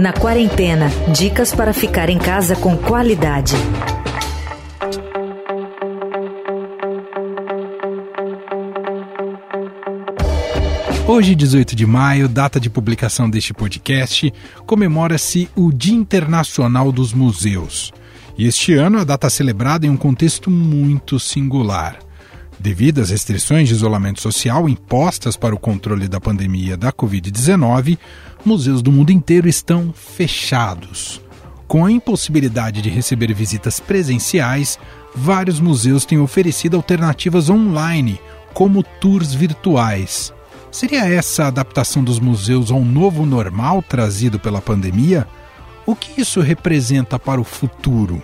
Na quarentena, dicas para ficar em casa com qualidade. Hoje, 18 de maio, data de publicação deste podcast, comemora-se o Dia Internacional dos Museus. E este ano a data é celebrada em um contexto muito singular. Devido às restrições de isolamento social impostas para o controle da pandemia da Covid-19, museus do mundo inteiro estão fechados. Com a impossibilidade de receber visitas presenciais, vários museus têm oferecido alternativas online, como tours virtuais. Seria essa a adaptação dos museus ao novo normal trazido pela pandemia? O que isso representa para o futuro?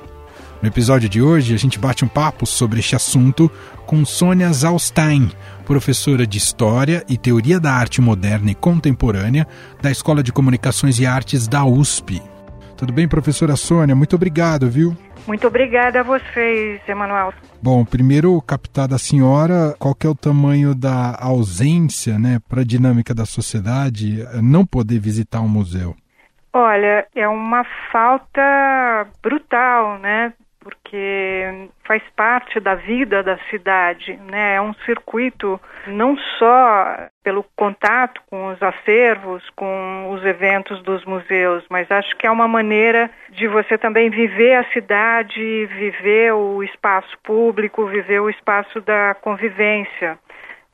No episódio de hoje, a gente bate um papo sobre este assunto com Sônia Zalstein, professora de História e Teoria da Arte Moderna e Contemporânea da Escola de Comunicações e Artes da USP. Tudo bem, professora Sônia? Muito obrigado, viu? Muito obrigada a vocês, Emanuel. Bom, primeiro captar da senhora qual é o tamanho da ausência né, para a dinâmica da sociedade não poder visitar um museu. Olha, é uma falta brutal, né? Porque faz parte da vida da cidade, né? É um circuito não só pelo contato com os acervos, com os eventos dos museus, mas acho que é uma maneira de você também viver a cidade, viver o espaço público, viver o espaço da convivência.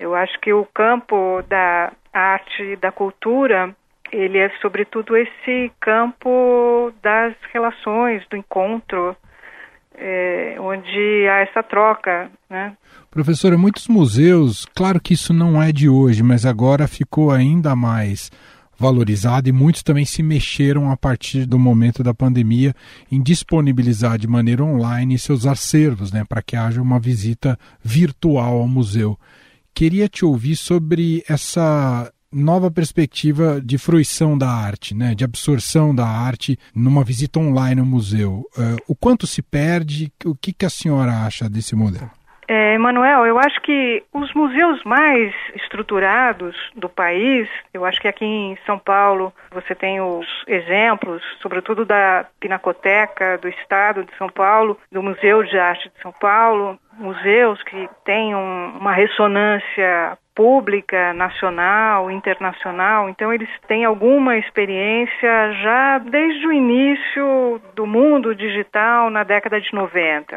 Eu acho que o campo da arte e da cultura ele é sobretudo esse campo das relações, do encontro, é, onde há essa troca, né? Professora, muitos museus, claro que isso não é de hoje, mas agora ficou ainda mais valorizado e muitos também se mexeram a partir do momento da pandemia em disponibilizar de maneira online seus acervos, né, para que haja uma visita virtual ao museu. Queria te ouvir sobre essa nova perspectiva de fruição da arte, né, de absorção da arte numa visita online ao museu. Uh, o quanto se perde? O que, que a senhora acha desse modelo? É, Emanuel, eu acho que os museus mais estruturados do país, eu acho que aqui em São Paulo você tem os exemplos, sobretudo da Pinacoteca do Estado de São Paulo, do Museu de Arte de São Paulo, museus que têm um, uma ressonância pública, nacional, internacional. Então eles têm alguma experiência já desde o início do mundo digital na década de 90.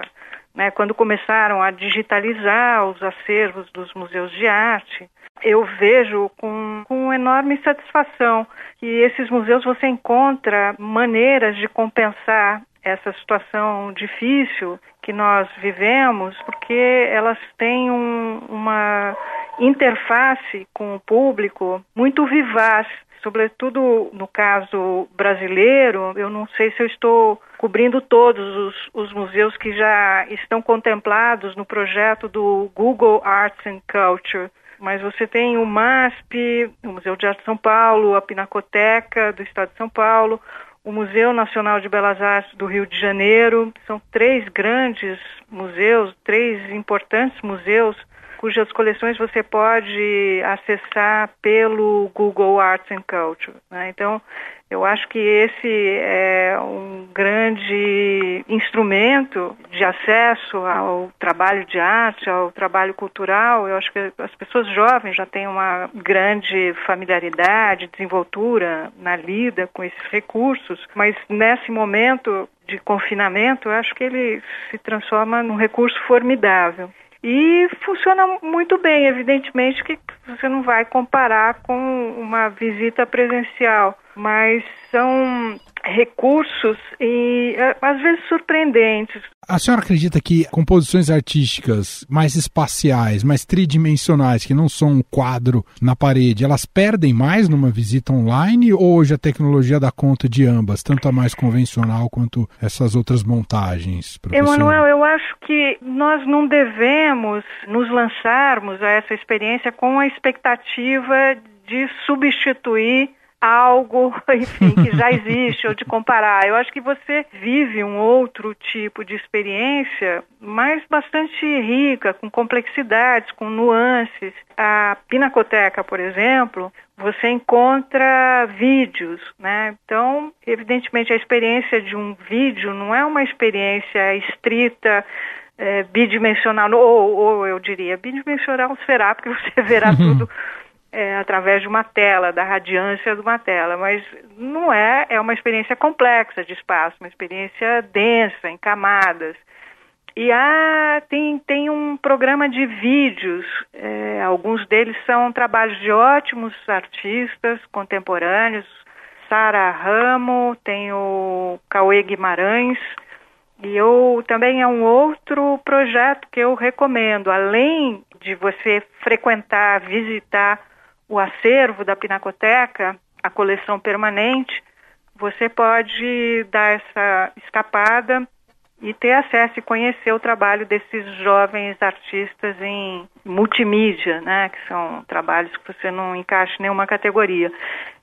Né, quando começaram a digitalizar os acervos dos museus de arte, eu vejo com, com enorme satisfação que esses museus você encontra maneiras de compensar essa situação difícil que nós vivemos, porque elas têm um, uma interface com o público muito vivaz, sobretudo no caso brasileiro. Eu não sei se eu estou cobrindo todos os, os museus que já estão contemplados no projeto do Google Arts and Culture mas você tem o MASP, o Museu de Arte de São Paulo, a Pinacoteca do Estado de São Paulo, o Museu Nacional de Belas Artes do Rio de Janeiro. São três grandes museus, três importantes museus cujas coleções você pode acessar pelo Google Arts and Culture. Né? Então, eu acho que esse é um grande instrumento de acesso ao trabalho de arte, ao trabalho cultural. Eu acho que as pessoas jovens já têm uma grande familiaridade, desenvoltura na lida com esses recursos, mas nesse momento de confinamento, eu acho que ele se transforma num recurso formidável. E funciona muito bem, evidentemente que você não vai comparar com uma visita presencial, mas são recursos e é, às vezes surpreendentes. A senhora acredita que composições artísticas mais espaciais, mais tridimensionais, que não são um quadro na parede, elas perdem mais numa visita online ou hoje a tecnologia dá conta de ambas, tanto a mais convencional quanto essas outras montagens? Emanuel, eu acho que nós não devemos nos lançarmos a essa experiência com a expectativa de substituir algo, enfim, que já existe ou de comparar. Eu acho que você vive um outro tipo de experiência, mas bastante rica, com complexidades, com nuances. A Pinacoteca, por exemplo, você encontra vídeos, né? Então, evidentemente, a experiência de um vídeo não é uma experiência estrita é, bidimensional, ou, ou, eu diria, bidimensional será, porque você verá uhum. tudo é, através de uma tela, da radiância de uma tela, mas não é, é uma experiência complexa de espaço, uma experiência densa, em camadas. E há, tem, tem um programa de vídeos, é, alguns deles são trabalhos de ótimos artistas contemporâneos, Sara Ramo, tem o Cauê Guimarães, e eu também é um outro projeto que eu recomendo, além de você frequentar, visitar o acervo da Pinacoteca, a coleção permanente, você pode dar essa escapada e ter acesso e conhecer o trabalho desses jovens artistas em multimídia, né, que são trabalhos que você não encaixa em nenhuma categoria.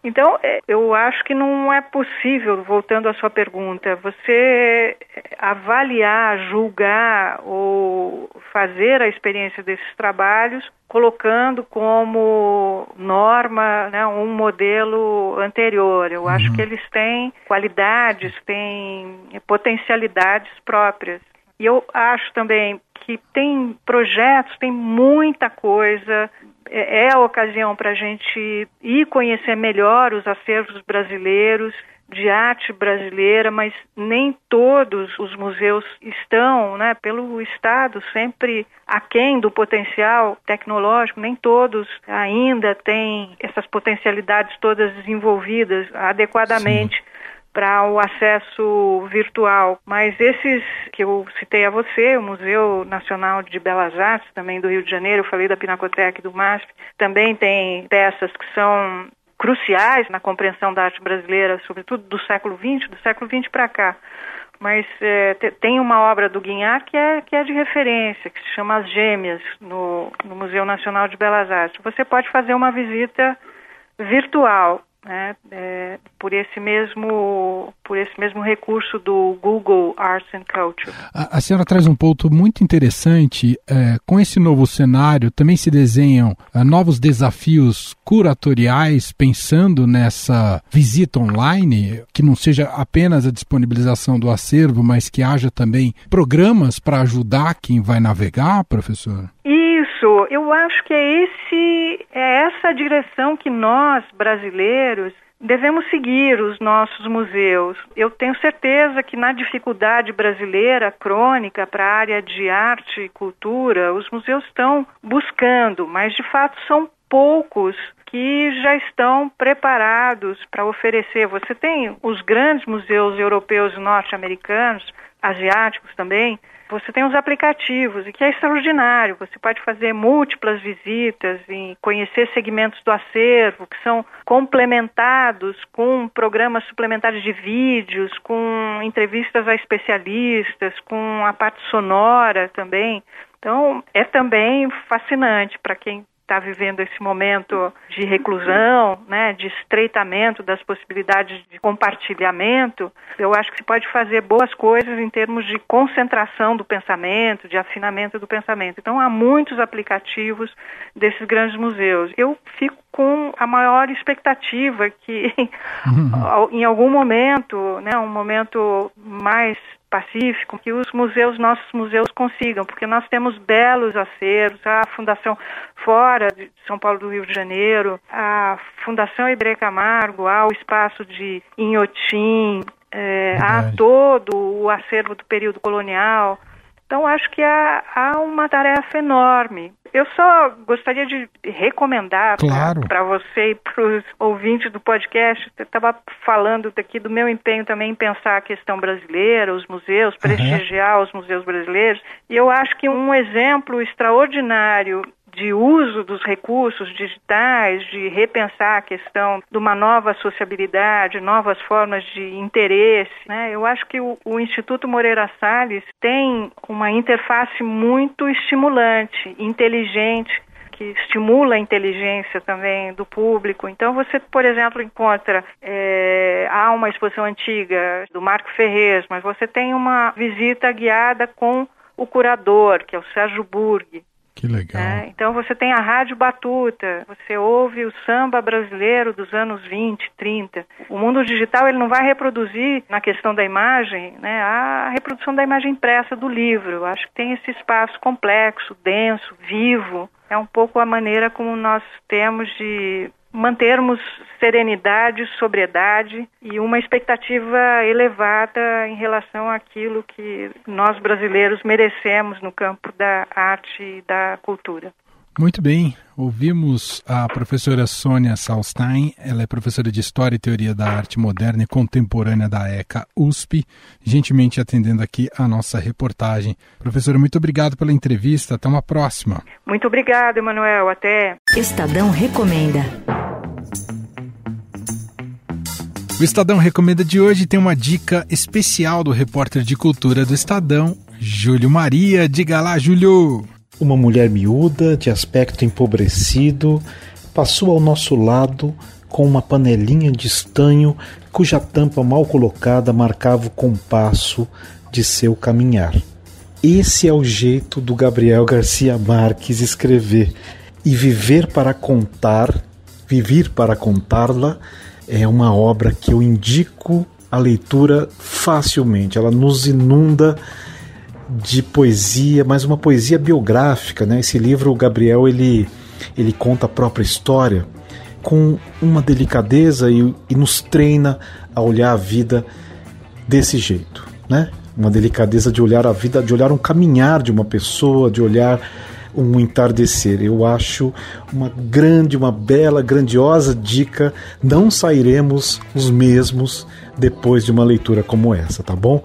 Então, é, eu acho que não é possível, voltando à sua pergunta, você avaliar, julgar ou fazer a experiência desses trabalhos colocando como norma né, um modelo anterior. Eu uhum. acho que eles têm qualidades, têm potencialidades próprias. E eu acho também que tem projetos, tem muita coisa. É, é a ocasião para a gente ir conhecer melhor os acervos brasileiros de arte brasileira, mas nem todos os museus estão, né, pelo Estado, sempre aquém do potencial tecnológico, nem todos ainda têm essas potencialidades todas desenvolvidas adequadamente. Sim para o acesso virtual. Mas esses que eu citei a você, o Museu Nacional de Belas Artes, também do Rio de Janeiro, eu falei da Pinacoteca e do MASP, também tem peças que são cruciais na compreensão da arte brasileira, sobretudo do século XX, do século XX para cá. Mas é, tem uma obra do Guignard que é, que é de referência, que se chama As Gêmeas, no, no Museu Nacional de Belas Artes. Você pode fazer uma visita virtual né, é, por esse mesmo por esse mesmo recurso do Google Arts and Culture. A, a senhora traz um ponto muito interessante. É, com esse novo cenário, também se desenham é, novos desafios curatoriais, pensando nessa visita online, que não seja apenas a disponibilização do acervo, mas que haja também programas para ajudar quem vai navegar, professor. Isso, eu acho que é esse essa direção que nós brasileiros devemos seguir os nossos museus. Eu tenho certeza que na dificuldade brasileira crônica para a área de arte e cultura, os museus estão buscando, mas de fato são poucos que já estão preparados para oferecer. Você tem os grandes museus europeus e norte-americanos, asiáticos também, você tem os aplicativos, e que é extraordinário. Você pode fazer múltiplas visitas e conhecer segmentos do acervo que são complementados com programas suplementares de vídeos, com entrevistas a especialistas, com a parte sonora também. Então, é também fascinante para quem está vivendo esse momento de reclusão, né, de estreitamento das possibilidades de compartilhamento, eu acho que se pode fazer boas coisas em termos de concentração do pensamento, de afinamento do pensamento. Então há muitos aplicativos desses grandes museus. Eu fico com a maior expectativa que em algum momento, né, um momento mais pacífico, que os museus, nossos museus consigam, porque nós temos belos acervos, a Fundação fora de São Paulo do Rio de Janeiro, a Fundação Ibre Camargo, há o espaço de Inhotim, é, há todo o acervo do período colonial, então, acho que há, há uma tarefa enorme. Eu só gostaria de recomendar claro. para você e para os ouvintes do podcast. Eu estava falando daqui do meu empenho também em pensar a questão brasileira, os museus, prestigiar uhum. os museus brasileiros. E eu acho que um exemplo extraordinário de uso dos recursos digitais, de repensar a questão de uma nova sociabilidade, novas formas de interesse. Né? Eu acho que o, o Instituto Moreira Salles tem uma interface muito estimulante, inteligente, que estimula a inteligência também do público. Então você, por exemplo, encontra é, há uma exposição antiga do Marco Ferrez, mas você tem uma visita guiada com o curador, que é o Sérgio Burg. Que legal. É, então você tem a Rádio Batuta, você ouve o samba brasileiro dos anos 20, 30. O mundo digital ele não vai reproduzir na questão da imagem, né, a reprodução da imagem impressa do livro. Eu acho que tem esse espaço complexo, denso, vivo. É um pouco a maneira como nós temos de mantermos serenidade, sobriedade e uma expectativa elevada em relação àquilo que nós brasileiros merecemos no campo da arte e da cultura. Muito bem, ouvimos a professora Sônia Salstein, ela é professora de História e Teoria da Arte Moderna e Contemporânea da ECA USP, gentilmente atendendo aqui a nossa reportagem. Professora, muito obrigado pela entrevista, até uma próxima. Muito obrigada, Emanuel, até. Estadão Recomenda. O Estadão Recomenda de hoje tem uma dica especial do repórter de cultura do Estadão, Júlio Maria. Diga lá, Júlio! Uma mulher miúda, de aspecto empobrecido, passou ao nosso lado com uma panelinha de estanho cuja tampa mal colocada marcava o compasso de seu caminhar. Esse é o jeito do Gabriel Garcia Marques escrever. E viver para contar, viver para contá-la, é uma obra que eu indico a leitura facilmente. Ela nos inunda de poesia, mas uma poesia biográfica, né? Esse livro, o Gabriel, ele, ele conta a própria história com uma delicadeza e, e nos treina a olhar a vida desse jeito, né? Uma delicadeza de olhar a vida, de olhar um caminhar de uma pessoa, de olhar um entardecer. Eu acho uma grande, uma bela, grandiosa dica. Não sairemos os mesmos depois de uma leitura como essa, tá bom?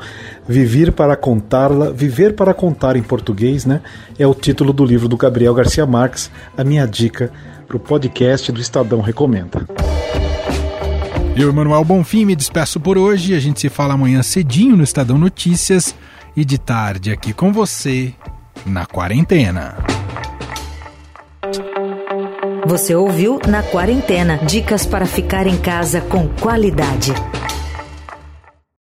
Viver para contá-la, viver para contar em português, né? É o título do livro do Gabriel Garcia Marques. A minha dica para o podcast do Estadão Recomenda. Eu, Emanuel Bonfim, me despeço por hoje. A gente se fala amanhã cedinho no Estadão Notícias e de tarde aqui com você na quarentena. Você ouviu Na Quarentena dicas para ficar em casa com qualidade.